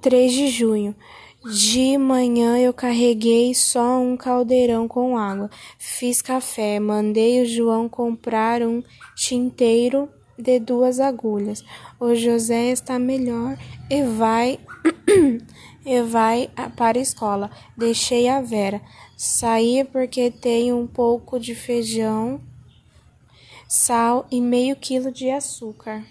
3 de junho. De manhã eu carreguei só um caldeirão com água. Fiz café, mandei o João comprar um tinteiro de duas agulhas. O José está melhor e vai e vai para a escola. Deixei a Vera sair porque tem um pouco de feijão, sal e meio quilo de açúcar.